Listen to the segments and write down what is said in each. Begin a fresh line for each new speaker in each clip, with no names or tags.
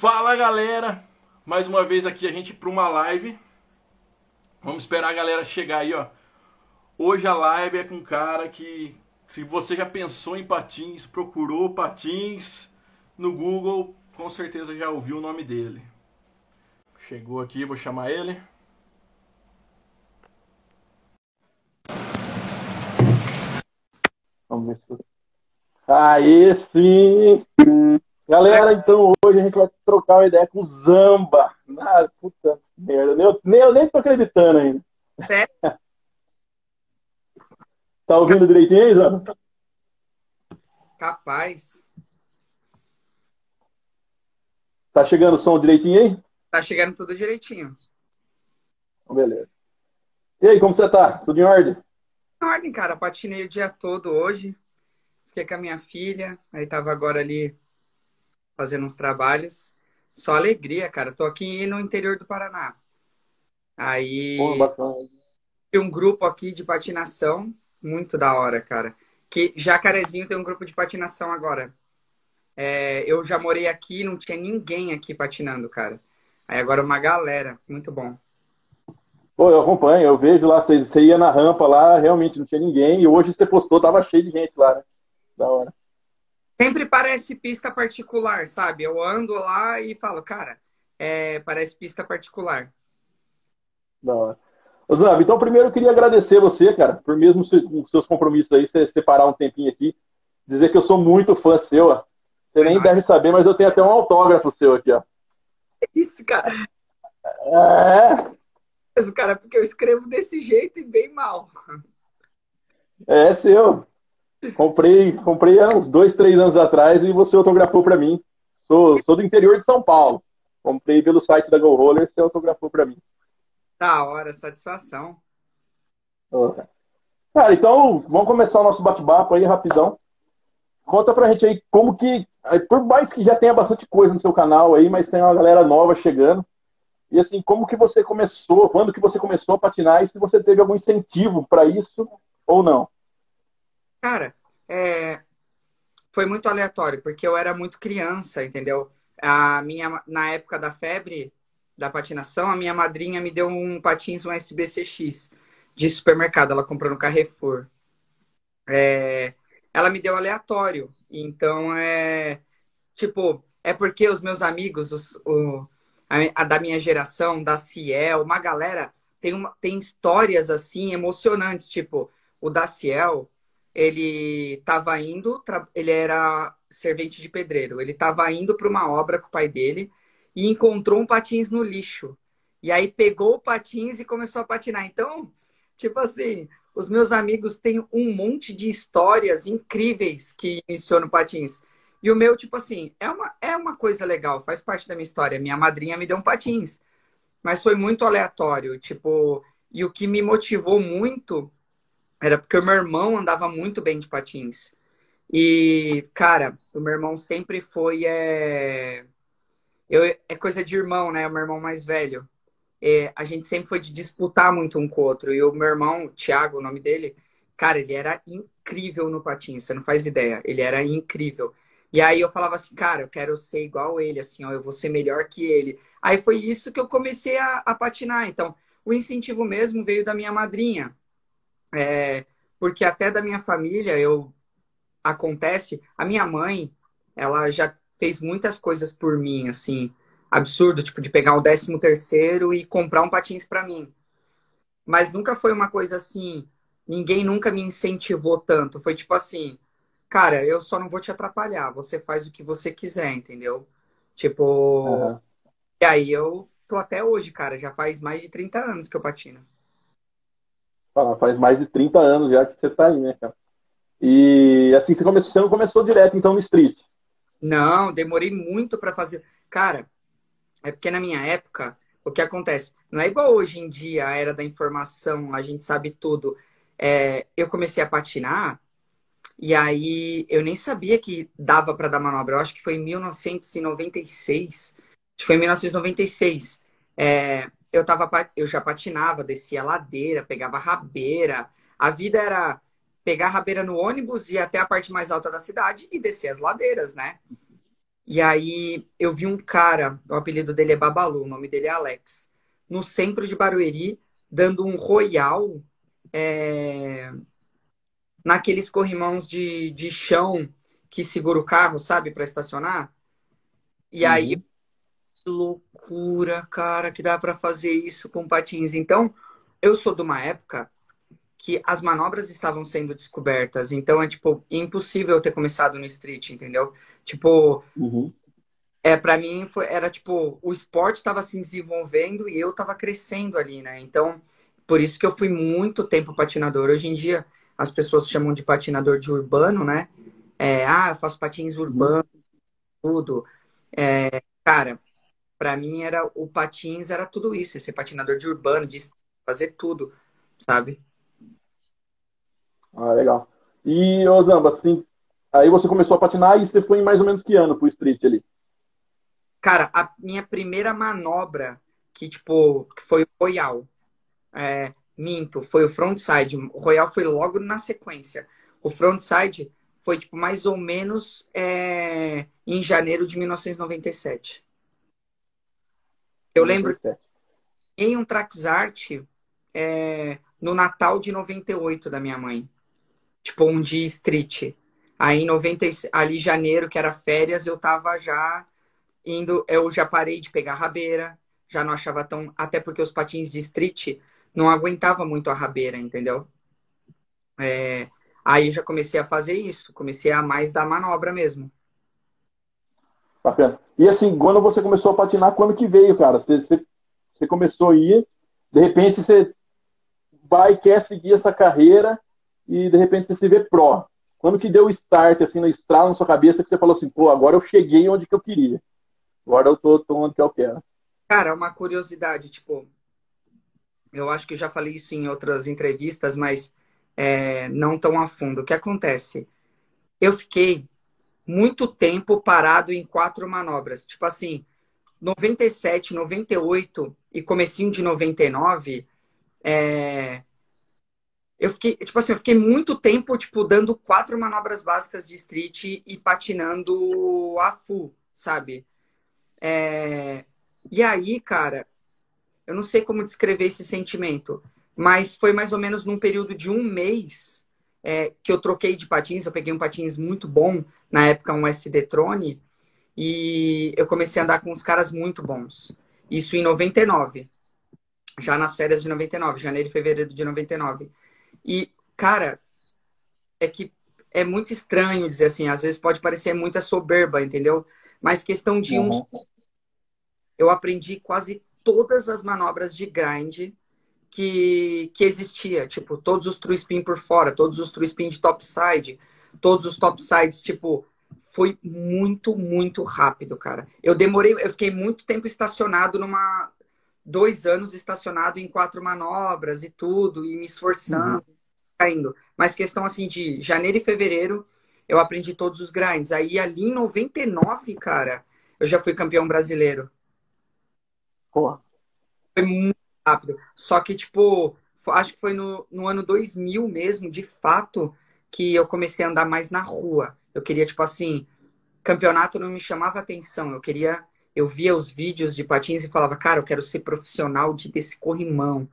Fala galera, mais uma vez aqui a gente para uma live. Vamos esperar a galera chegar aí, ó. Hoje a live é com um cara que, se você já pensou em patins, procurou patins no Google, com certeza já ouviu o nome dele. Chegou aqui, vou chamar ele.
Vamos ver se. Aí sim! Galera, então hoje a gente vai trocar uma ideia com o Zamba. Ah, puta merda, eu nem, eu nem tô acreditando ainda.
Sério?
Tá ouvindo direitinho aí, Zamba?
Capaz.
Tá chegando o som direitinho aí?
Tá chegando tudo direitinho.
Então, beleza. E aí, como você tá? Tudo em ordem?
Em ordem, cara. Patinei o dia todo hoje. Fiquei com a minha filha. Aí tava agora ali fazendo uns trabalhos. Só alegria, cara. Tô aqui no interior do Paraná. Aí
Pô, bacana.
tem um grupo aqui de patinação. Muito da hora, cara. Que Jacarezinho tem um grupo de patinação agora. É, eu já morei aqui, não tinha ninguém aqui patinando, cara. Aí agora uma galera, muito bom.
Pô, eu acompanho, eu vejo lá, você, você ia na rampa lá, realmente não tinha ninguém, e hoje você postou, tava cheio de gente lá, né? Da hora.
Sempre parece pista particular, sabe? Eu ando lá e falo, cara, é, parece pista particular.
Ô, Zambi, então primeiro eu queria agradecer você, cara, por mesmo se- com seus compromissos aí, você separar um tempinho aqui, dizer que eu sou muito fã seu, ó. Você nem
Verdade.
deve saber, mas eu tenho até um autógrafo seu aqui, ó.
Isso, cara.
É,
Mas, cara, porque eu escrevo desse jeito e bem mal.
é seu. Comprei, comprei há uns dois, três anos atrás e você autografou pra mim. Sou, sou do interior de São Paulo. Comprei pelo site da Go Roller, você autografou pra mim.
Da hora, satisfação.
Cara. Então vamos começar o nosso bate-papo aí rapidão. Conta pra gente aí como que, por mais que já tenha bastante coisa no seu canal aí, mas tem uma galera nova chegando. E assim, como que você começou, quando que você começou a patinar e se você teve algum incentivo pra isso ou não?
Cara, é, foi muito aleatório, porque eu era muito criança, entendeu? A minha, na época da febre da patinação, a minha madrinha me deu um patins, um SBCX de supermercado, ela comprou no Carrefour. É, ela me deu aleatório, então é tipo, é porque os meus amigos, os, o, a, a da minha geração, da Ciel, uma galera tem, uma, tem histórias assim emocionantes, tipo, o da Ciel, ele estava indo, ele era servente de pedreiro, ele estava indo para uma obra com o pai dele e encontrou um patins no lixo. E aí pegou o patins e começou a patinar. Então, tipo assim, os meus amigos têm um monte de histórias incríveis que iniciou no patins. E o meu, tipo assim, é uma, é uma coisa legal, faz parte da minha história. Minha madrinha me deu um patins, mas foi muito aleatório, tipo, e o que me motivou muito era porque o meu irmão andava muito bem de patins. E, cara, o meu irmão sempre foi. É... Eu, é coisa de irmão, né? O meu irmão mais velho. É, a gente sempre foi de disputar muito um com o outro. E o meu irmão, Thiago, o nome dele, cara, ele era incrível no patins, você não faz ideia. Ele era incrível. E aí eu falava assim, cara, eu quero ser igual ele, assim, ó, eu vou ser melhor que ele. Aí foi isso que eu comecei a, a patinar. Então, o incentivo mesmo veio da minha madrinha. É, porque até da minha família, eu acontece, a minha mãe, ela já fez muitas coisas por mim, assim, absurdo, tipo de pegar o décimo terceiro e comprar um patins para mim. Mas nunca foi uma coisa assim, ninguém nunca me incentivou tanto. Foi tipo assim, cara, eu só não vou te atrapalhar, você faz o que você quiser, entendeu? Tipo,
Aham.
e aí eu tô até hoje, cara, já faz mais de 30 anos que eu patino.
Faz mais de 30 anos já que você tá aí, né, cara? E assim, você começou, você não começou direto então no street.
Não, demorei muito para fazer. Cara, é porque na minha época, o que acontece? Não é igual hoje em dia, a era da informação, a gente sabe tudo. É, eu comecei a patinar e aí eu nem sabia que dava para dar manobra. Eu acho que foi em 1996. Acho que foi em 1996. É, eu tava, eu já patinava, descia ladeira, pegava rabeira. A vida era pegar a rabeira no ônibus, ir até a parte mais alta da cidade e descer as ladeiras, né? E aí eu vi um cara, o apelido dele é Babalu, o nome dele é Alex, no centro de Barueri, dando um royal é, naqueles corrimãos de, de chão que segura o carro, sabe, para estacionar. E uhum. aí, loucura, cara, que dá para fazer isso com patins. Então, eu sou de uma época que as manobras estavam sendo descobertas. Então, é tipo impossível ter começado no street, entendeu? Tipo, uhum. é para mim foi, era tipo o esporte estava se desenvolvendo e eu estava crescendo ali, né? Então, por isso que eu fui muito tempo patinador. Hoje em dia as pessoas chamam de patinador de urbano, né? É, ah, eu faço patins urbanos, tudo. É, cara, para mim era o patins era tudo isso, ser patinador de urbano, de fazer tudo, sabe?
Ah, legal. E, Osamba, assim, Aí você começou a patinar e você foi em mais ou menos que ano pro street ali?
Cara, a minha primeira manobra, que tipo, foi o Royal. É, minto, foi o frontside. O Royal foi logo na sequência. O frontside foi tipo mais ou menos é, em janeiro de 1997. Eu 97. lembro em um Traxart é, no Natal de 98 da minha mãe. Tipo, um dia street. Aí em 90, ali janeiro, que era férias, eu tava já indo, eu já parei de pegar rabeira, já não achava tão, até porque os patins de street não aguentava muito a rabeira, entendeu? É, aí eu já comecei a fazer isso, comecei a mais dar manobra mesmo.
Bacana. E assim, quando você começou a patinar, quando que veio, cara? Você, você, você começou a ir, de repente você vai quer seguir essa carreira e de repente você se vê pró. Quando que deu o start, assim, no estralo na sua cabeça, que você falou assim, pô, agora eu cheguei onde que eu queria. Agora eu tô, tô onde que eu quero.
Cara, uma curiosidade, tipo, eu acho que já falei isso em outras entrevistas, mas é, não tão a fundo. O que acontece? Eu fiquei muito tempo parado em quatro manobras. Tipo assim, 97, 98 e comecinho de 99, é, eu fiquei, tipo assim, eu fiquei muito tempo, tipo, dando quatro manobras básicas de street e patinando a full, sabe? É... E aí, cara, eu não sei como descrever esse sentimento, mas foi mais ou menos num período de um mês é, que eu troquei de patins, eu peguei um patins muito bom, na época um SD Trone, e eu comecei a andar com uns caras muito bons. Isso em 99, já nas férias de 99, janeiro e fevereiro de 99. E, cara, é que é muito estranho dizer assim, às vezes pode parecer muita soberba, entendeu? Mas questão de uhum. uns. Eu aprendi quase todas as manobras de grind que, que existia. Tipo, todos os true spin por fora, todos os true spin de topside, todos os topsides, tipo, foi muito, muito rápido, cara. Eu demorei, eu fiquei muito tempo estacionado numa. Dois anos estacionado em quatro manobras e tudo, e me esforçando. Uhum caindo. Mas questão assim de janeiro e fevereiro, eu aprendi todos os grinds. Aí ali em 99, cara, eu já fui campeão brasileiro.
Porra.
Foi muito rápido. Só que, tipo, acho que foi no, no ano 2000 mesmo, de fato, que eu comecei a andar mais na rua. Eu queria, tipo assim, campeonato não me chamava atenção. Eu queria, eu via os vídeos de patins e falava, cara, eu quero ser profissional de, desse corrimão.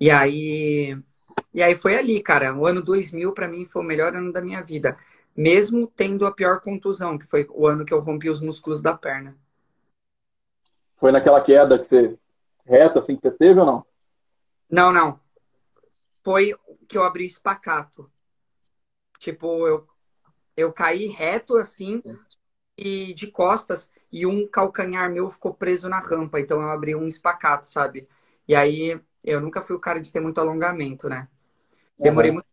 E aí e aí foi ali, cara. O ano 2000 para mim foi o melhor ano da minha vida, mesmo tendo a pior contusão, que foi o ano que eu rompi os músculos da perna.
Foi naquela queda que você reta assim que você teve ou não?
Não, não. Foi que eu abri espacato. Tipo, eu eu caí reto assim e de costas e um calcanhar meu ficou preso na rampa, então eu abri um espacato, sabe? E aí eu nunca fui o cara de ter muito alongamento, né? Demorei uhum. muito.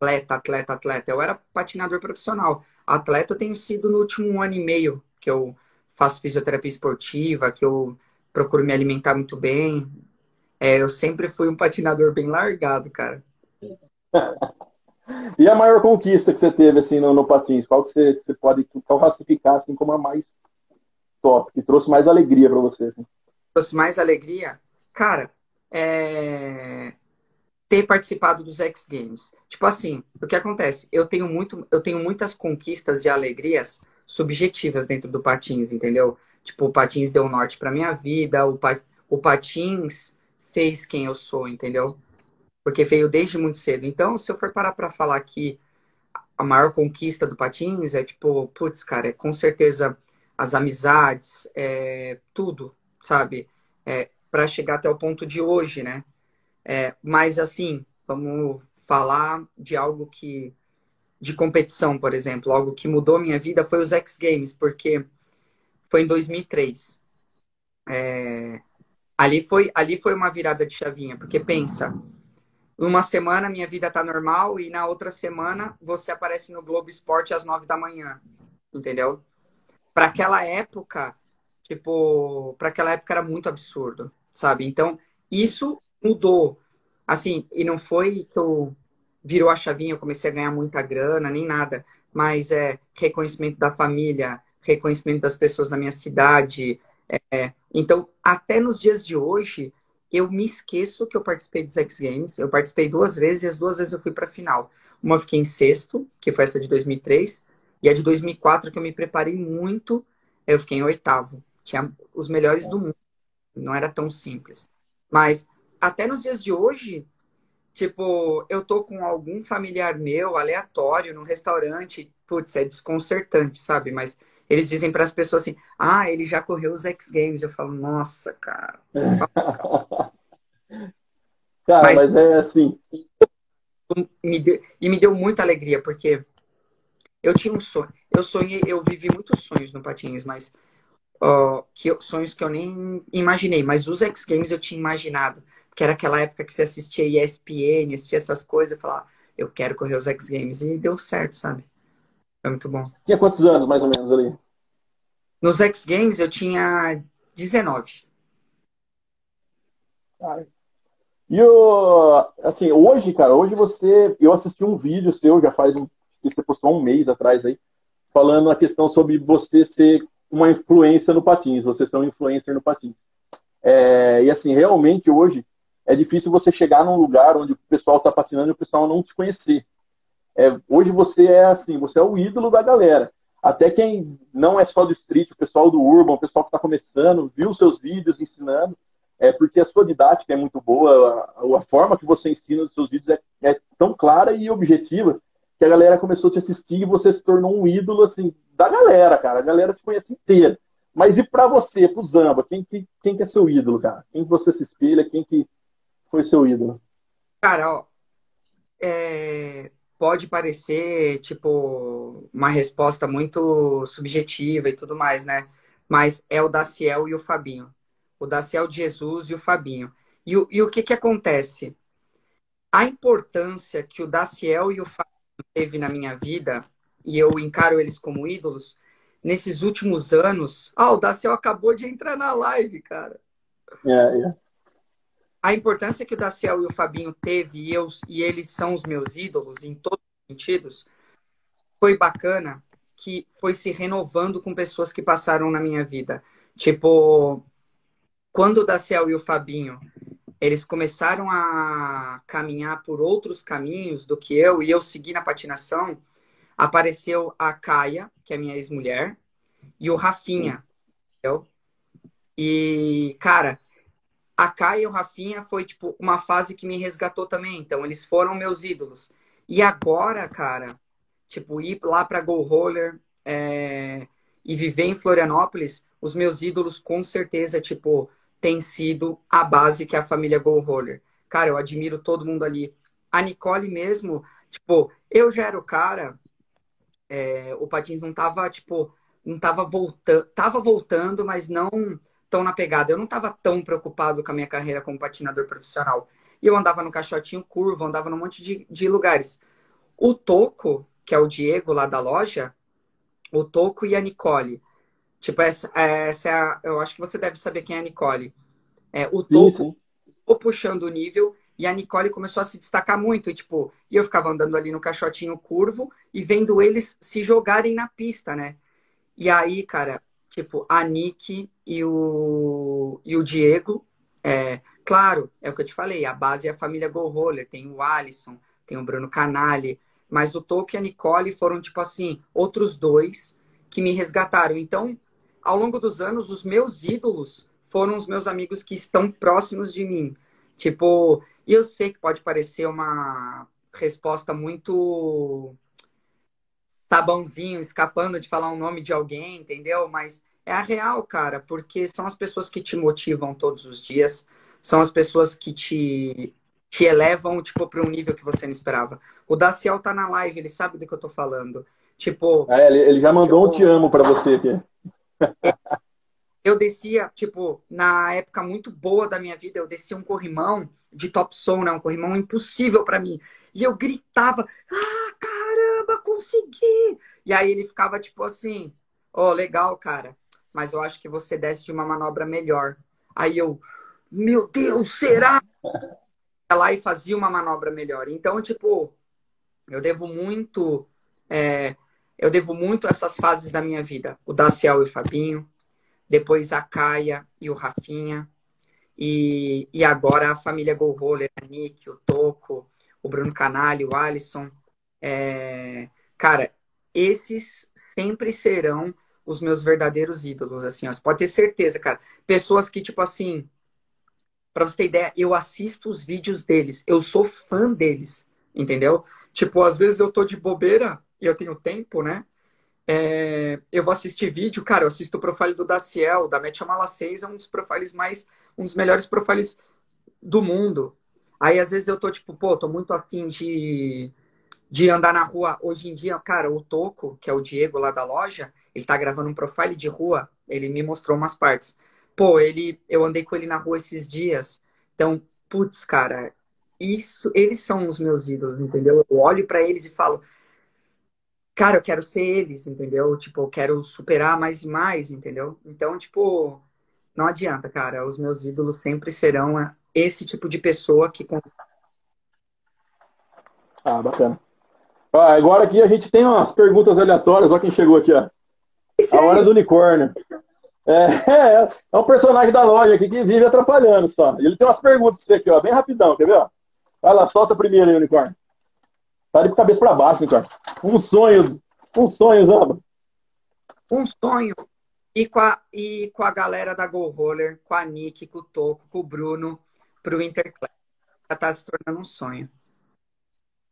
Atleta, atleta, atleta. Eu era patinador profissional. Atleta eu tenho sido no último ano e meio que eu faço fisioterapia esportiva, que eu procuro me alimentar muito bem. É, eu sempre fui um patinador bem largado, cara.
e a maior conquista que você teve assim no, no patins? Qual que você, você pode classificar assim como a mais top, que trouxe mais alegria para você? Assim?
Trouxe mais alegria? Cara, é ter participado dos X Games. Tipo assim, o que acontece? Eu tenho muito, eu tenho muitas conquistas e alegrias subjetivas dentro do patins, entendeu? Tipo, o patins deu norte para minha vida, o, pa, o patins fez quem eu sou, entendeu? Porque veio desde muito cedo. Então, se eu for parar para falar que a maior conquista do patins é tipo, putz, cara, é com certeza as amizades, é tudo, sabe? É, para chegar até o ponto de hoje, né? É, mas assim, vamos falar de algo que de competição, por exemplo, algo que mudou minha vida foi os X Games, porque foi em 2003. É, ali foi ali foi uma virada de chavinha, porque pensa, uma semana minha vida tá normal e na outra semana você aparece no Globo Esporte às nove da manhã, entendeu? Para aquela época, tipo, para aquela época era muito absurdo, sabe? Então isso mudou, assim, e não foi que eu virou a chavinha, eu comecei a ganhar muita grana, nem nada, mas é reconhecimento da família, reconhecimento das pessoas na minha cidade. É, então, até nos dias de hoje, eu me esquesso que eu participei dos X Games. Eu participei duas vezes e as duas vezes eu fui para a final. Uma eu fiquei em sexto, que foi essa de 2003, e a de 2004, que eu me preparei muito, eu fiquei em oitavo. Tinha os melhores do mundo. Não era tão simples. Mas até nos dias de hoje, tipo, eu tô com algum familiar meu aleatório no restaurante, putz, é desconcertante, sabe? Mas eles dizem para as pessoas assim: ah, ele já correu os X Games. Eu falo, nossa, cara.
cara, mas, mas, é assim.
Me deu, e me deu muita alegria, porque eu tinha um sonho. Eu sonhei, eu vivi muitos sonhos no Patins, mas uh, que eu, sonhos que eu nem imaginei. Mas os X Games eu tinha imaginado. Que era aquela época que você assistia ESPN, assistia essas coisas, e falava, eu quero correr os X Games. E deu certo, sabe? Foi muito bom.
Tinha quantos anos, mais ou menos, ali?
Nos X Games eu tinha 19.
Cara. E o, assim, hoje, cara, hoje você. Eu assisti um vídeo seu, já faz um. Você postou um mês atrás aí, falando a questão sobre você ser uma influência no patins, você ser um influencer no patins. É, e assim, realmente hoje é difícil você chegar num lugar onde o pessoal está patinando e o pessoal não te conhecer. É, hoje você é assim, você é o ídolo da galera. Até quem não é só do street, o pessoal do urban, o pessoal que está começando, viu seus vídeos ensinando, é porque a sua didática é muito boa, a, a forma que você ensina os seus vídeos é, é, tão clara e objetiva que a galera começou a te assistir e você se tornou um ídolo assim da galera, cara. A galera te conhece inteira. Mas e para você, pro Zamba, quem, quem, quem que é seu ídolo, cara? Quem que você se espelha? Quem que foi seu ídolo?
Cara, ó, é pode parecer, tipo, uma resposta muito subjetiva e tudo mais, né? Mas é o Daciel e o Fabinho. O Daciel de Jesus e o Fabinho. E, o, e o que que acontece? A importância que o Daciel e o Fabinho teve na minha vida, e eu encaro eles como ídolos, nesses últimos anos... Ah, o Daciel acabou de entrar na live, cara.
É, yeah, é. Yeah
a importância que o Daciel e o Fabinho teve e, eu, e eles são os meus ídolos em todos os sentidos, foi bacana que foi se renovando com pessoas que passaram na minha vida. Tipo, quando o Daciel e o Fabinho eles começaram a caminhar por outros caminhos do que eu e eu segui na patinação, apareceu a Caia, que é minha ex-mulher, e o Rafinha. Entendeu? E, cara, a Kai e o Rafinha foi, tipo, uma fase que me resgatou também. Então, eles foram meus ídolos. E agora, cara, tipo, ir lá pra Go Roller é... e viver em Florianópolis, os meus ídolos, com certeza, tipo, tem sido a base que é a família Go Roller. Cara, eu admiro todo mundo ali. A Nicole mesmo, tipo, eu já era o cara, é... o Patins não tava, tipo, não tava voltando, tava voltando, mas não tão na pegada. Eu não estava tão preocupado com a minha carreira como patinador profissional. E eu andava no caixotinho curvo, andava num monte de, de lugares. O Toco, que é o Diego lá da loja, o Toco e a Nicole. Tipo, essa, essa é a, eu acho que você deve saber quem é a Nicole. É, o Toco ficou puxando o nível e a Nicole começou a se destacar muito. E, tipo, e eu ficava andando ali no caixotinho curvo e vendo eles se jogarem na pista, né? E aí, cara, tipo, a Nick e o, e o Diego. É, claro, é o que eu te falei, a base é a família Go Roller, tem o Alisson, tem o Bruno Canali, mas o Toque e a Nicole foram, tipo assim, outros dois que me resgataram. Então, ao longo dos anos, os meus ídolos foram os meus amigos que estão próximos de mim. Tipo, e eu sei que pode parecer uma resposta muito sabãozinho, escapando de falar o nome de alguém, entendeu? Mas é a real, cara, porque são as pessoas que te motivam todos os dias, são as pessoas que te, te elevam, tipo, para um nível que você não esperava. O Daciel tá na live, ele sabe do que eu tô falando. Tipo.
É, ele, ele já mandou um te amo para você aqui.
eu descia, tipo, na época muito boa da minha vida, eu descia um corrimão de top som, né? Um corrimão impossível para mim. E eu gritava, ah, consegui! E aí ele ficava tipo assim, oh, legal, cara mas eu acho que você desce de uma manobra melhor. Aí eu, meu Deus, será? lá e fazia uma manobra melhor. Então, tipo, eu devo muito, é, eu devo muito essas fases da minha vida. O Daciel e o Fabinho, depois a Caia e o Rafinha, e, e agora a família Go Roller, a Nick, o Toco, o Bruno Canalho, o Alisson. É, cara, esses sempre serão os meus verdadeiros ídolos, assim, ó. Você pode ter certeza, cara. Pessoas que, tipo assim, pra você ter ideia, eu assisto os vídeos deles, eu sou fã deles, entendeu? Tipo, às vezes eu tô de bobeira e eu tenho tempo, né? É, eu vou assistir vídeo, cara, eu assisto o profile do Daciel, da Mala 6, é um dos profiles mais, um dos melhores profiles do mundo. Aí às vezes eu tô tipo, pô, tô muito afim de, de andar na rua. Hoje em dia, cara, o Toco, que é o Diego lá da loja, ele tá gravando um profile de rua, ele me mostrou umas partes. Pô, ele, eu andei com ele na rua esses dias. Então, putz, cara, isso, eles são os meus ídolos, entendeu? Eu olho para eles e falo, cara, eu quero ser eles, entendeu? Tipo, eu quero superar mais e mais, entendeu? Então, tipo, não adianta, cara. Os meus ídolos sempre serão é, esse tipo de pessoa que.
Ah, bacana. Ah, agora aqui a gente tem umas perguntas aleatórias. Olha quem chegou aqui, ó. A hora do unicórnio. É, é, é, um personagem da loja aqui que vive atrapalhando só. Ele tem umas perguntas aqui, ó, bem rapidão, quer ver? Vai lá, solta primeiro aí, unicórnio. Tá de cabeça pra baixo, unicórnio. Um sonho, um sonho, Zamba.
Um sonho. E com, a, e com a galera da Go Roller, com a Nick, com o Toco, com o Bruno, pro Interclass. Já tá se tornando um sonho.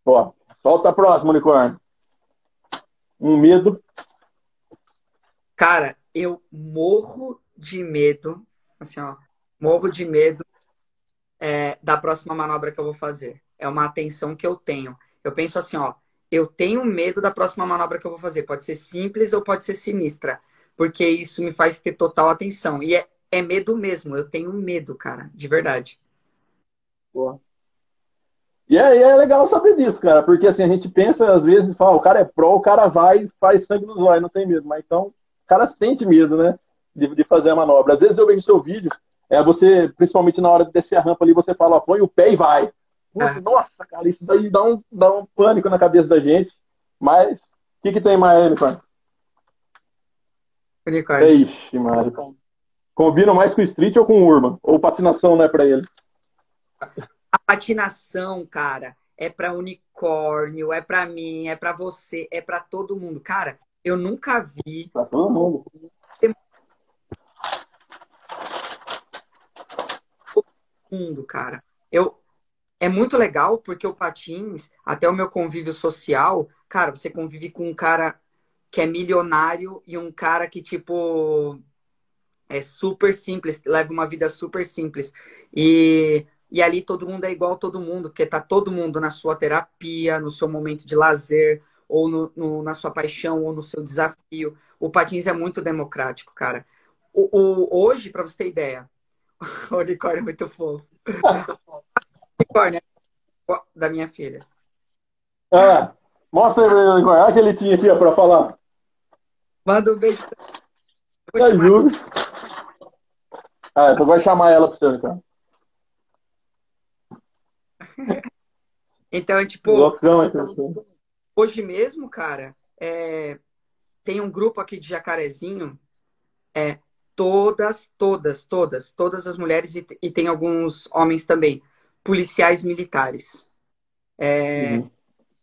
Ó, solta a próxima, unicórnio. Um medo.
Cara, eu morro de medo, assim, ó, morro de medo é, da próxima manobra que eu vou fazer. É uma atenção que eu tenho. Eu penso assim, ó, eu tenho medo da próxima manobra que eu vou fazer. Pode ser simples ou pode ser sinistra, porque isso me faz ter total atenção. E é, é medo mesmo. Eu tenho medo, cara, de verdade.
Boa. E é, é, legal saber disso, cara, porque assim, a gente pensa, às vezes, fala, o cara é pró, o cara vai e faz sangue nos olhos, não tem medo. Mas então, o cara sente medo, né? De, de, fazer a manobra. Às vezes eu vejo seu vídeo, é você, principalmente na hora de descer a rampa ali, você fala, ó, põe o pé e vai. É. Nossa, cara, isso daí dá um, dá um pânico na cabeça da gente. Mas, o que, que tem mais, Unicórnio?
Unicórnio.
Ixi, Mário. Combina mais com o street ou com o urban? Ou patinação não é pra ele?
Patinação, cara, é pra unicórnio, é pra mim, é pra você, é pra todo mundo. Cara, eu nunca vi.
Pra todo mundo.
mundo, cara. Eu é muito legal porque o patins, até o meu convívio social, cara, você convive com um cara que é milionário e um cara que tipo é super simples, leva uma vida super simples. E e ali todo mundo é igual a todo mundo, porque tá todo mundo na sua terapia, no seu momento de lazer, ou no, no, na sua paixão, ou no seu desafio. O patins é muito democrático, cara. O, o hoje, para você ter ideia, o unicórnio é muito fofo. unicórnio é da minha filha.
É, mostra aí, unicórnio. Olha que ele tinha aqui para falar.
Manda um beijo.
É, Júlio. Ah, então vai chamar ela para você, unicórnio.
Então, tipo. Loucão, é Hoje mesmo, cara, é, tem um grupo aqui de Jacarezinho, é, todas, todas, todas, todas as mulheres e, e tem alguns homens também, policiais militares. É, uhum.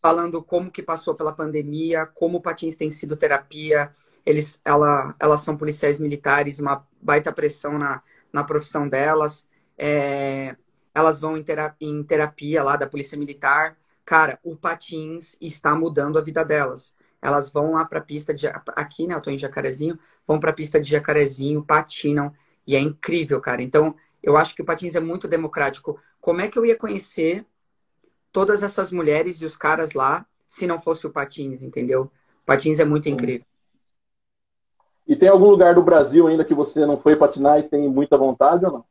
Falando como que passou pela pandemia, como o patins tem sido terapia, eles, ela, elas são policiais militares, uma baita pressão na, na profissão delas. É, elas vão em terapia, em terapia lá da polícia militar. Cara, o patins está mudando a vida delas. Elas vão lá para a pista de aqui, né? Eu tô em Jacarezinho, vão para a pista de Jacarezinho, patinam e é incrível, cara. Então, eu acho que o patins é muito democrático. Como é que eu ia conhecer todas essas mulheres e os caras lá se não fosse o patins, entendeu? O patins é muito incrível.
E tem algum lugar do Brasil ainda que você não foi patinar e tem muita vontade ou não?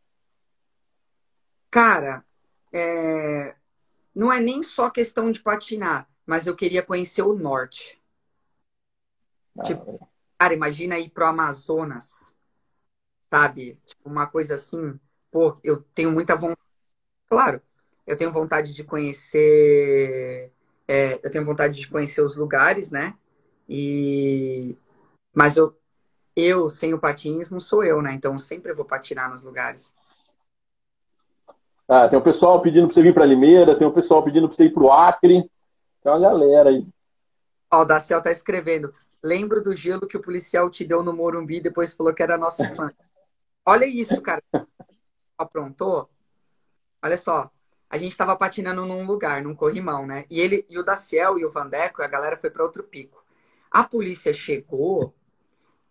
Cara, é... não é nem só questão de patinar, mas eu queria conhecer o norte. Ah, tipo, cara, imagina ir pro Amazonas, sabe? Tipo, uma coisa assim. Pô, eu tenho muita vontade. Claro, eu tenho vontade de conhecer. É, eu tenho vontade de conhecer os lugares, né? E mas eu eu, sem o patins, não sou eu, né? Então sempre vou patinar nos lugares.
Ah, tem o pessoal pedindo pra você vir pra Limeira, tem o pessoal pedindo pra você ir pro Acre. Tem uma galera aí.
Ó, o Daciel tá escrevendo. Lembro do gelo que o policial te deu no Morumbi depois falou que era nosso fã. Olha isso, cara. Aprontou? Olha só. A gente tava patinando num lugar, num corrimão, né? E ele e o Daciel e o Vandeco, a galera foi para outro pico. A polícia chegou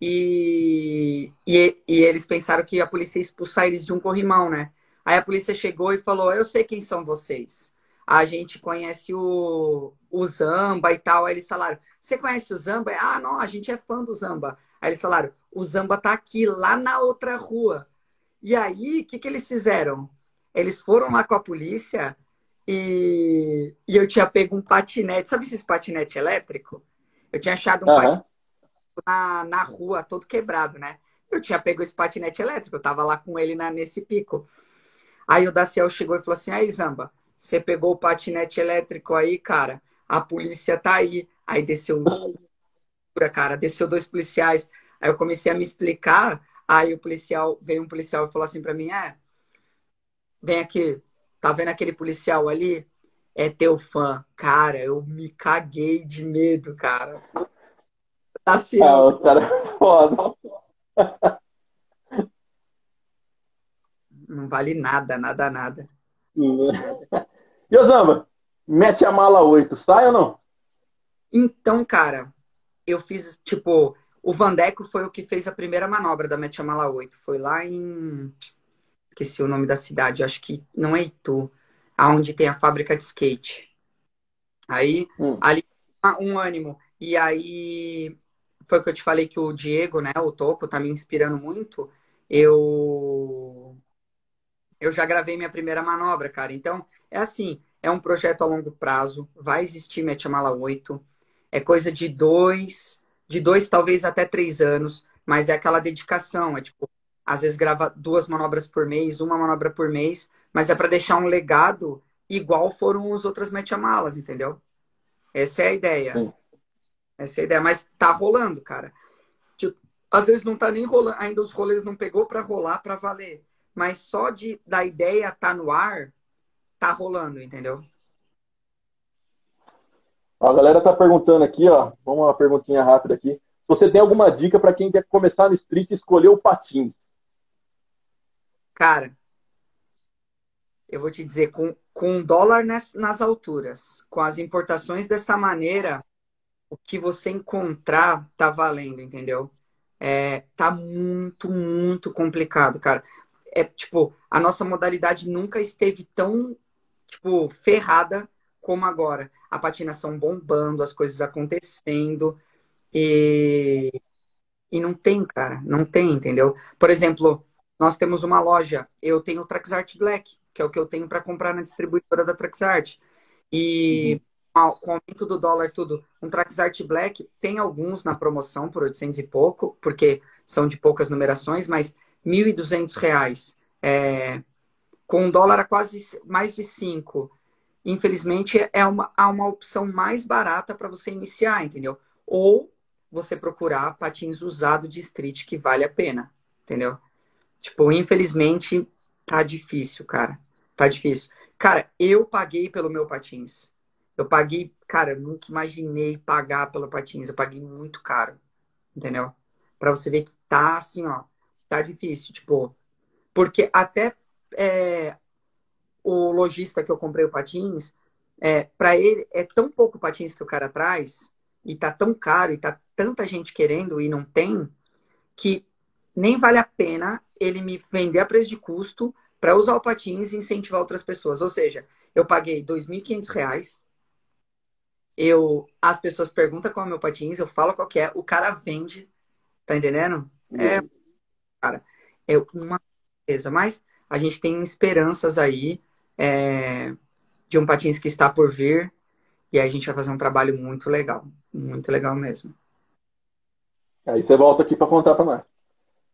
e, e, e, eles pensaram que a polícia ia expulsar eles de um corrimão, né? Aí a polícia chegou e falou: Eu sei quem são vocês. A gente conhece o, o Zamba e tal. Aí eles falaram: Você conhece o Zamba? Ah, não, a gente é fã do Zamba. Aí eles falaram: O Zamba tá aqui, lá na outra rua. E aí, o que, que eles fizeram? Eles foram lá com a polícia e, e eu tinha pego um patinete. Sabe esses patinete elétrico? Eu tinha achado um uhum. patinete na, na rua, todo quebrado, né? Eu tinha pego esse patinete elétrico, eu tava lá com ele na, nesse pico. Aí o Daciel chegou e falou assim: aí, Zamba, você pegou o patinete elétrico aí, cara? A polícia tá aí. Aí desceu, cara, desceu dois policiais. Aí eu comecei a me explicar. Aí o policial, veio um policial e falou assim para mim: é, vem aqui, tá vendo aquele policial ali? É teu fã. Cara, eu me caguei de medo, cara.
Assim, ah, os caras foda.
Não vale nada, nada, nada.
E Osama, mete a mala 8, sai ou não?
Então, cara, eu fiz, tipo, o Vandeco foi o que fez a primeira manobra da Mete a Mala 8. Foi lá em. Esqueci o nome da cidade, acho que não é Itu, aonde tem a fábrica de skate. Aí, hum. ali, um ânimo. E aí, foi o que eu te falei que o Diego, né, o Toco, tá me inspirando muito. Eu eu já gravei minha primeira manobra, cara. Então, é assim, é um projeto a longo prazo, vai existir Mala 8. É coisa de dois, de dois, talvez até três anos, mas é aquela dedicação, é tipo, às vezes grava duas manobras por mês, uma manobra por mês, mas é para deixar um legado igual foram as outras Malas, entendeu? Essa é a ideia. Sim. Essa é a ideia. Mas tá rolando, cara. Tipo, às vezes não tá nem rolando, ainda os rolês não pegou para rolar para valer. Mas só de da ideia tá no ar, tá rolando, entendeu?
A galera tá perguntando aqui, ó. Vamos uma perguntinha rápida aqui. Você tem alguma dica para quem quer começar no street e escolher o patins?
Cara, eu vou te dizer, com, com dólar nas, nas alturas, com as importações dessa maneira, o que você encontrar tá valendo, entendeu? É, tá muito, muito complicado, cara. É tipo, a nossa modalidade nunca esteve tão, tipo, ferrada como agora. A patinação bombando, as coisas acontecendo. E, e não tem, cara, não tem, entendeu? Por exemplo, nós temos uma loja, eu tenho o Traxart Black, que é o que eu tenho para comprar na distribuidora da Traxart. E uhum com o aumento do dólar, tudo, um Traxart Black tem alguns na promoção por 800 e pouco, porque são de poucas numerações, mas R$ 1.200. É, com um dólar a quase mais de 5. Infelizmente, é uma, há uma opção mais barata para você iniciar, entendeu? Ou você procurar patins usado de street que vale a pena, entendeu? Tipo, infelizmente, tá difícil, cara. Tá difícil. Cara, eu paguei pelo meu patins. Eu paguei, cara, eu nunca imaginei pagar pelo patins. Eu paguei muito caro. entendeu? Para você ver que tá assim, ó, tá difícil, tipo, porque até é, o lojista que eu comprei o patins, é, para ele é tão pouco patins que o cara traz e tá tão caro e tá tanta gente querendo e não tem que nem vale a pena ele me vender a preço de custo para usar o patins e incentivar outras pessoas. Ou seja, eu paguei R$ 2.500, eu, as pessoas perguntam qual é o meu patins, eu falo qual é, o cara vende, tá entendendo? É, uhum. Cara, é uma coisa, mas a gente tem esperanças aí é, de um patins que está por vir e a gente vai fazer um trabalho muito legal, muito legal mesmo.
Aí você volta aqui para contar para nós.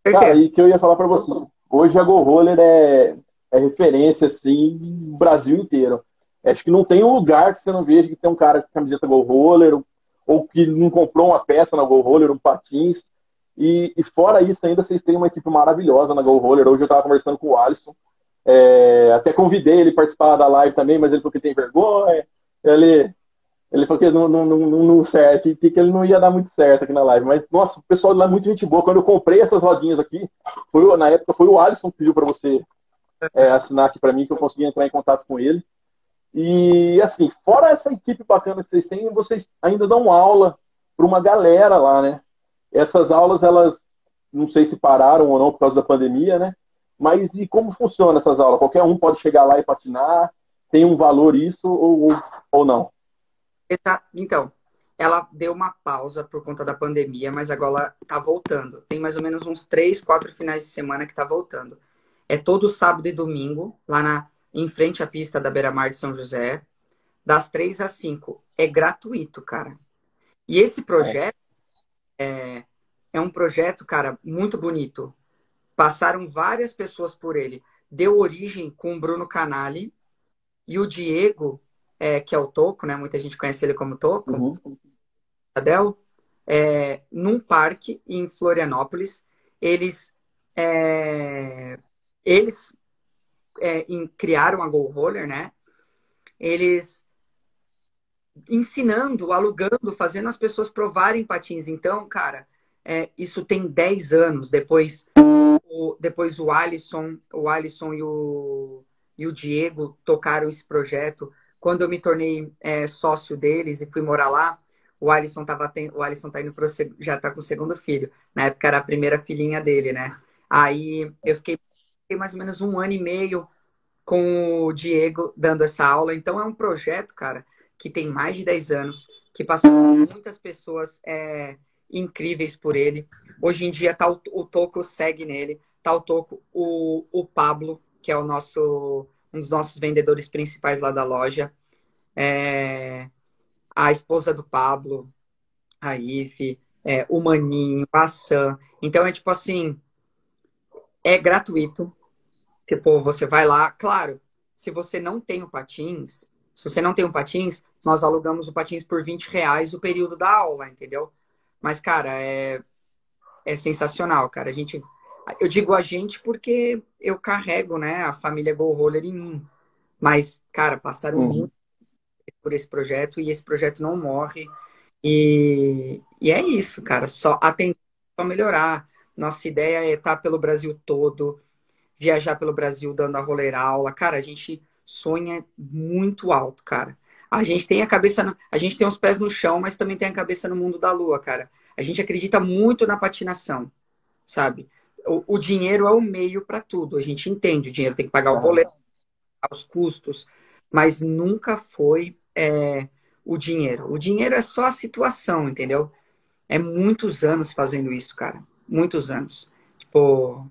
Cara, e que eu ia falar para você. Hoje a Go Roller é, é referência, assim, no Brasil inteiro. Acho que não tem um lugar que você não veja que tem um cara com camiseta Go Roller, ou, ou que não comprou uma peça na Go Roller, um patins. E, e, fora isso, ainda vocês têm uma equipe maravilhosa na Go Roller. Hoje eu estava conversando com o Alisson. É, até convidei ele participar da live também, mas ele falou que tem vergonha. Ele, ele falou que não, não, não, não certo, que, que ele não ia dar muito certo aqui na live. Mas, nossa, o pessoal lá é muito gente boa. Quando eu comprei essas rodinhas aqui, foi, na época foi o Alisson que pediu para você é, assinar aqui para mim, que eu consegui entrar em contato com ele. E, assim, fora essa equipe bacana que vocês têm, vocês ainda dão aula para uma galera lá, né? Essas aulas, elas, não sei se pararam ou não por causa da pandemia, né? Mas e como funciona essas aulas? Qualquer um pode chegar lá e patinar? Tem um valor isso ou, ou não?
Então, ela deu uma pausa por conta da pandemia, mas agora tá voltando. Tem mais ou menos uns três, quatro finais de semana que tá voltando. É todo sábado e domingo, lá na, em frente à pista da Beira Mar de São José, das três às cinco. É gratuito, cara. E esse projeto é, é um projeto, cara, muito bonito. Passaram várias pessoas por ele. Deu origem com o Bruno Canali e o Diego é, que é o Toco, né? Muita gente conhece ele como Toco. Uhum. Adel, é, num parque em Florianópolis, eles é, eles é, em, criaram a Go Roller, né? Eles ensinando, alugando, fazendo as pessoas provarem patins. Então, cara, é, isso tem 10 anos. Depois o, depois o Alisson, o Alisson e o, e o Diego tocaram esse projeto. Quando eu me tornei é, sócio deles e fui morar lá, o Alisson tava ten... o Alisson tá indo pro... já tá com o segundo filho. Na época era a primeira filhinha dele, né? Aí eu fiquei, fiquei mais ou menos um ano e meio com o Diego dando essa aula. Então é um projeto, cara, que tem mais de 10 anos, que passaram muitas pessoas é, incríveis por ele. Hoje em dia tá o, o Toco segue nele, tá o Toco, o, o Pablo, que é o nosso um dos nossos vendedores principais lá da loja. É, a esposa do Pablo, a Ife, é, o Maninho, a Sam. Então é tipo assim, é gratuito. Tipo, você vai lá, claro, se você não tem o patins, se você não tem o patins, nós alugamos o patins por 20 reais o período da aula, entendeu? Mas, cara, é, é sensacional, cara. A gente eu digo a gente porque eu carrego, né, a família Go Roller em mim. Mas, cara, passaram uhum. muito por esse projeto e esse projeto não morre. E, e é isso, cara. Só atender, só melhorar. Nossa ideia é estar pelo Brasil todo, viajar pelo Brasil dando a roller aula. Cara, a gente sonha muito alto, cara. A gente tem a cabeça, no... a gente tem os pés no chão, mas também tem a cabeça no mundo da lua, cara. A gente acredita muito na patinação, sabe? o, o dinheiro é o meio para tudo. A gente entende, o dinheiro tem que pagar o boleto, os custos, mas nunca foi é, o dinheiro. O dinheiro é só a situação, entendeu? É muitos anos fazendo isso, cara. Muitos anos. Tipo,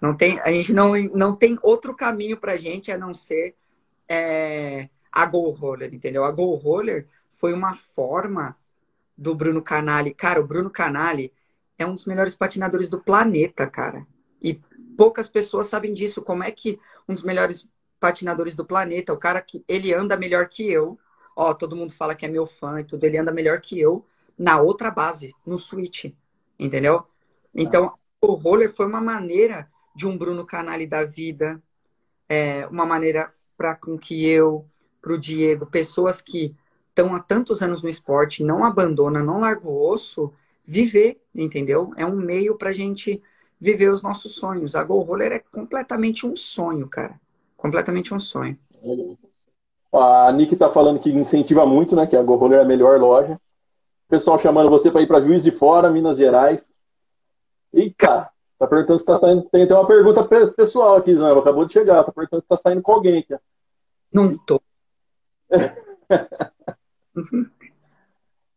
não tem, a gente não, não tem outro caminho pra gente a não ser é, a Go Roller, entendeu? A Go Roller foi uma forma do Bruno Canali. Cara, o Bruno Canali, é um dos melhores patinadores do planeta, cara. E poucas pessoas sabem disso. Como é que um dos melhores patinadores do planeta, o cara que ele anda melhor que eu, ó, todo mundo fala que é meu fã e tudo, ele anda melhor que eu na outra base, no switch, entendeu? Então, o roller foi uma maneira de um Bruno Canali da vida, é, uma maneira para com que eu, pro Diego, pessoas que estão há tantos anos no esporte, não abandonam, não largam o osso, viver, entendeu? É um meio pra gente viver os nossos sonhos. A Go Roller é completamente um sonho, cara. Completamente um sonho.
A Nick tá falando que incentiva muito, né? Que a Go Roller é a melhor loja. O pessoal chamando você para ir para Juiz de Fora, Minas Gerais. E, cara, tá perguntando se tá saindo. Tem, tem uma pergunta pessoal aqui, Zamba. Acabou de chegar. Tá perguntando se tá saindo com alguém aqui.
Não tô.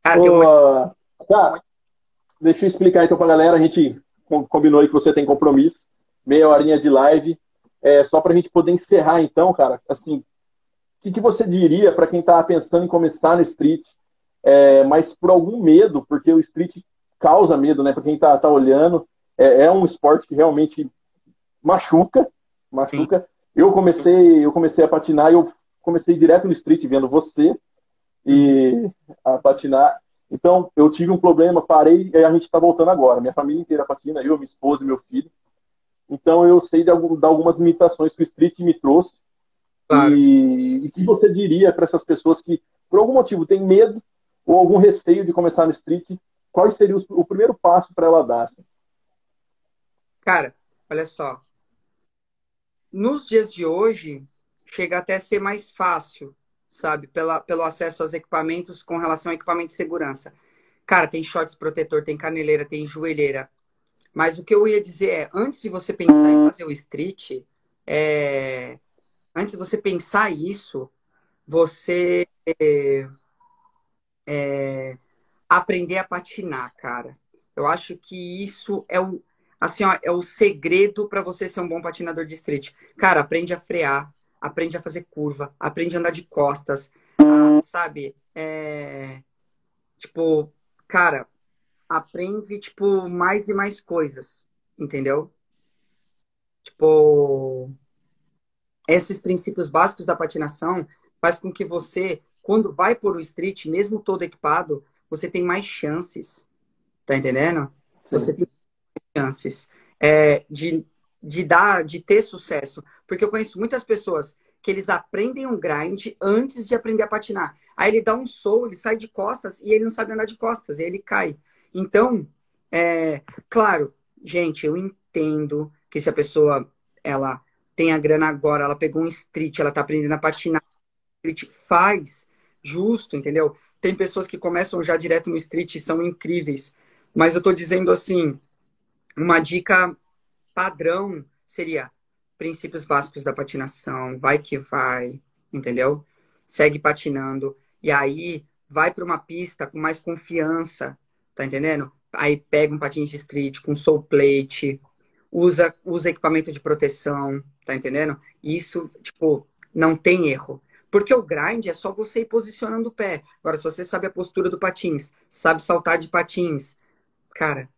cara, uma... cara, deixa eu explicar então pra galera. A gente combinou aí que você tem compromisso. Meia horinha de live. É, só pra gente poder encerrar, então, cara, assim, o que, que você diria para quem tá pensando em começar no street, é, mas por algum medo, porque o street causa medo, né? Para quem tá, tá olhando, é, é, um esporte que realmente machuca, machuca. Sim. Eu comecei, eu comecei a patinar eu comecei direto no street vendo você e a patinar. Então, eu tive um problema, parei e a gente está voltando agora. Minha família inteira patina, eu, minha esposa e meu filho. Então, eu sei de, algum, de algumas limitações que o street me trouxe. Claro. E o que você diria para essas pessoas que, por algum motivo, têm medo ou algum receio de começar no street? Qual seria o, o primeiro passo para ela dar? Assim?
Cara, olha só. Nos dias de hoje, chega até a ser mais fácil, sabe? Pela, pelo acesso aos equipamentos com relação ao equipamento de segurança. Cara, tem shorts protetor, tem caneleira, tem joelheira. Mas o que eu ia dizer é, antes de você pensar em fazer o street, é... antes de você pensar isso, você. É... aprender a patinar, cara. Eu acho que isso é o, assim, ó, é o segredo para você ser um bom patinador de street. Cara, aprende a frear, aprende a fazer curva, aprende a andar de costas, a, sabe? É, tipo, cara, aprende, tipo, mais e mais coisas, entendeu? Tipo, esses princípios básicos da patinação faz com que você, quando vai por o street, mesmo todo equipado, você tem mais chances, tá entendendo? Sim. Você tem chances é, de, de dar, de ter sucesso. Porque eu conheço muitas pessoas que eles aprendem um grind antes de aprender a patinar. Aí ele dá um soul, ele sai de costas e ele não sabe andar de costas, e ele cai. Então, é, claro, gente, eu entendo que se a pessoa ela tem a grana agora, ela pegou um street, ela tá aprendendo a patinar, street faz justo, entendeu? Tem pessoas que começam já direto no street e são incríveis. Mas eu tô dizendo assim, uma dica padrão seria princípios básicos da patinação, vai que vai, entendeu? Segue patinando e aí vai para uma pista com mais confiança, tá entendendo? Aí pega um patins de street com soul plate, usa usa equipamento de proteção, tá entendendo? Isso, tipo, não tem erro. Porque o grind é só você ir posicionando o pé. Agora, se você sabe a postura do patins, sabe saltar de patins, cara,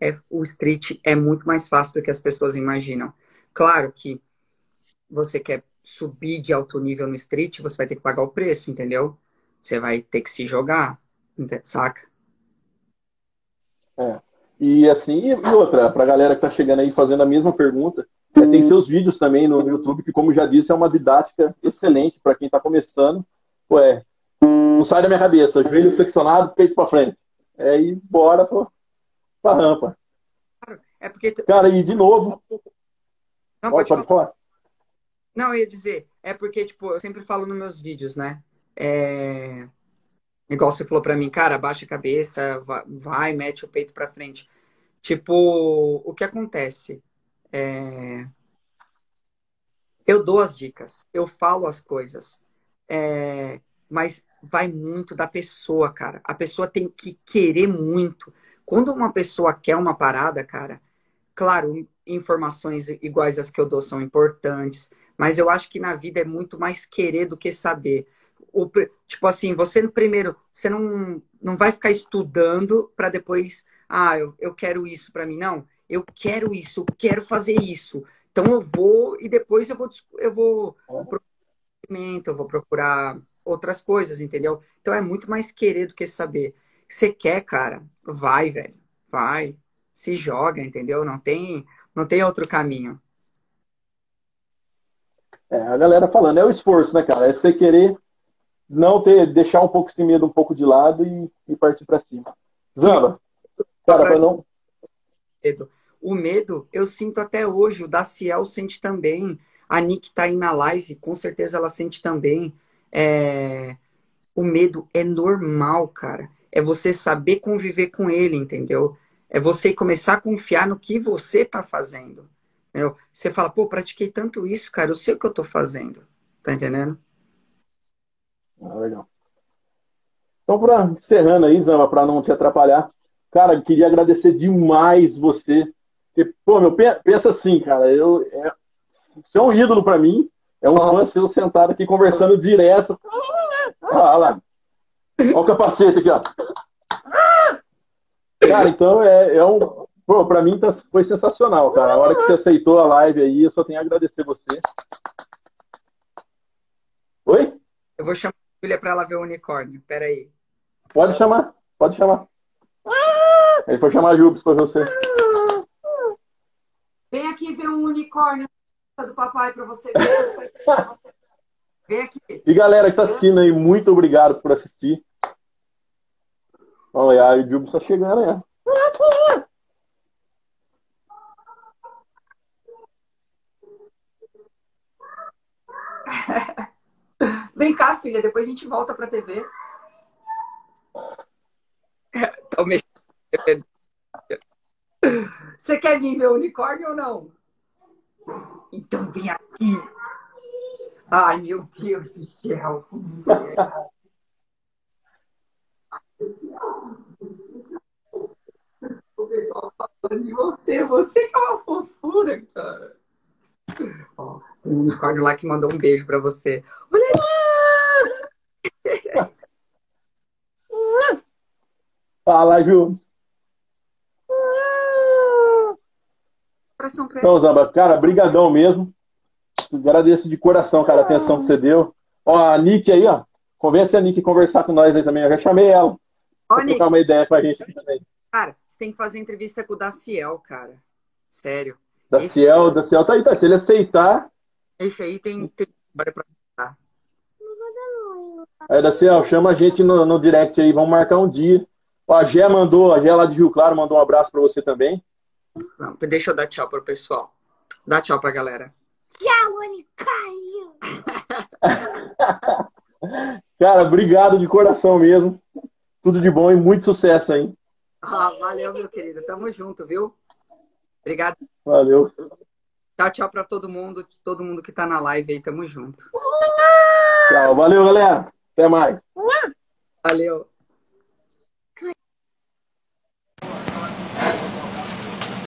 é, o street é muito mais fácil do que as pessoas imaginam. Claro que você quer subir de alto nível no street, você vai ter que pagar o preço, entendeu? Você vai ter que se jogar, saca?
É. E assim, e outra, pra galera que tá chegando aí fazendo a mesma pergunta, é, tem seus vídeos também no YouTube, que como já disse, é uma didática excelente para quem tá começando. Ué, não sai da minha cabeça, joelho flexionado, peito para frente. É, e bora pô, pra rampa.
É porque...
Cara, e de novo. Não, pode, pode falar.
Não, eu ia dizer, é porque, tipo, eu sempre falo nos meus vídeos, né? É... Igual você falou pra mim, cara, abaixa a cabeça, vai, mete o peito pra frente. Tipo, o que acontece? É... Eu dou as dicas, eu falo as coisas, é... mas vai muito da pessoa, cara. A pessoa tem que querer muito. Quando uma pessoa quer uma parada, cara, claro, informações iguais às que eu dou são importantes, mas eu acho que na vida é muito mais querer do que saber. O, tipo assim, você no primeiro, você não, não vai ficar estudando para depois, ah, eu, eu quero isso para mim, não. Eu quero isso, eu quero fazer isso. Então eu vou e depois eu vou eu vou procurar, eu vou procurar outras coisas, entendeu? Então é muito mais querer do que saber. Você quer, cara? Vai, velho. Vai se joga, entendeu? Não tem, não tem outro caminho.
É, a galera falando, é o esforço, né, cara? É você querer não ter, deixar um pouco esse medo um pouco de lado e, e partir para cima. Zamba, Cara, pra não.
Medo. O medo eu sinto até hoje, o Daciel sente também, a Nick tá aí na live, com certeza ela sente também. É... O medo é normal, cara. É você saber conviver com ele, entendeu? É você começar a confiar no que você tá fazendo. Entendeu? Você fala, pô, pratiquei tanto isso, cara, eu sei o que eu tô fazendo. Tá entendendo?
Ah, legal. Então, pra, encerrando aí, Zama, para não te atrapalhar, cara, queria agradecer demais você. Porque, pô, meu, pensa assim, cara, eu, é, você é um ídolo para mim, é um oh. fã seu sentado aqui conversando direto. Ah, lá. Olha o capacete aqui, ó. Cara, então é, é um. Pô, pra mim tá, foi sensacional, cara. A hora que você aceitou a live aí, eu só tenho a agradecer você. Oi?
Eu vou chamar a Julia pra ela ver o unicórnio. Pera aí.
Pode chamar, pode chamar. Ele foi chamar a Jubes pra você.
Vem aqui ver um unicórnio do papai pra você ver. Vem aqui.
E galera que tá assistindo aí, muito obrigado por assistir. Olha aí, o Jubes tá chegando aí.
Vem cá, filha, depois a gente volta pra TV. Você quer vir ver o unicórnio ou não? Então vem aqui. Ai, meu Deus do céu. O pessoal falando de você. Você que é uma fofura, cara. Ó, o unicórnio lá que mandou um beijo pra você. Olha aí!
Fala, Ju. Então, Zamba, cara, brigadão mesmo. Agradeço de coração, cara, a atenção que você deu. Ó, a Nick aí, ó. Convence a Nick a conversar com nós aí também. Eu já chamei ela. Pra Nick. uma ideia com a gente aqui também.
Cara, você tem que fazer entrevista com o Daciel, cara. Sério.
Daciel, Esse... Daciel tá aí, tá. Se ele aceitar.
Esse aí tem. tem... Pra
Aí, Daciel, chama a gente no, no direct aí, vamos marcar um dia. Ó, a Gé mandou, a Gé lá de Rio Claro mandou um abraço para você também.
Não, deixa eu dar tchau pro pessoal. Dá tchau pra galera. Tchau,
Anicaio! Cara, obrigado de coração mesmo. Tudo de bom e muito sucesso, hein?
Ah, valeu, meu querido. Tamo junto, viu? Obrigado.
Valeu.
Tchau, tchau para todo mundo, todo mundo que tá na live aí. Tamo junto.
Tchau, valeu, galera. Até mais.
Valeu.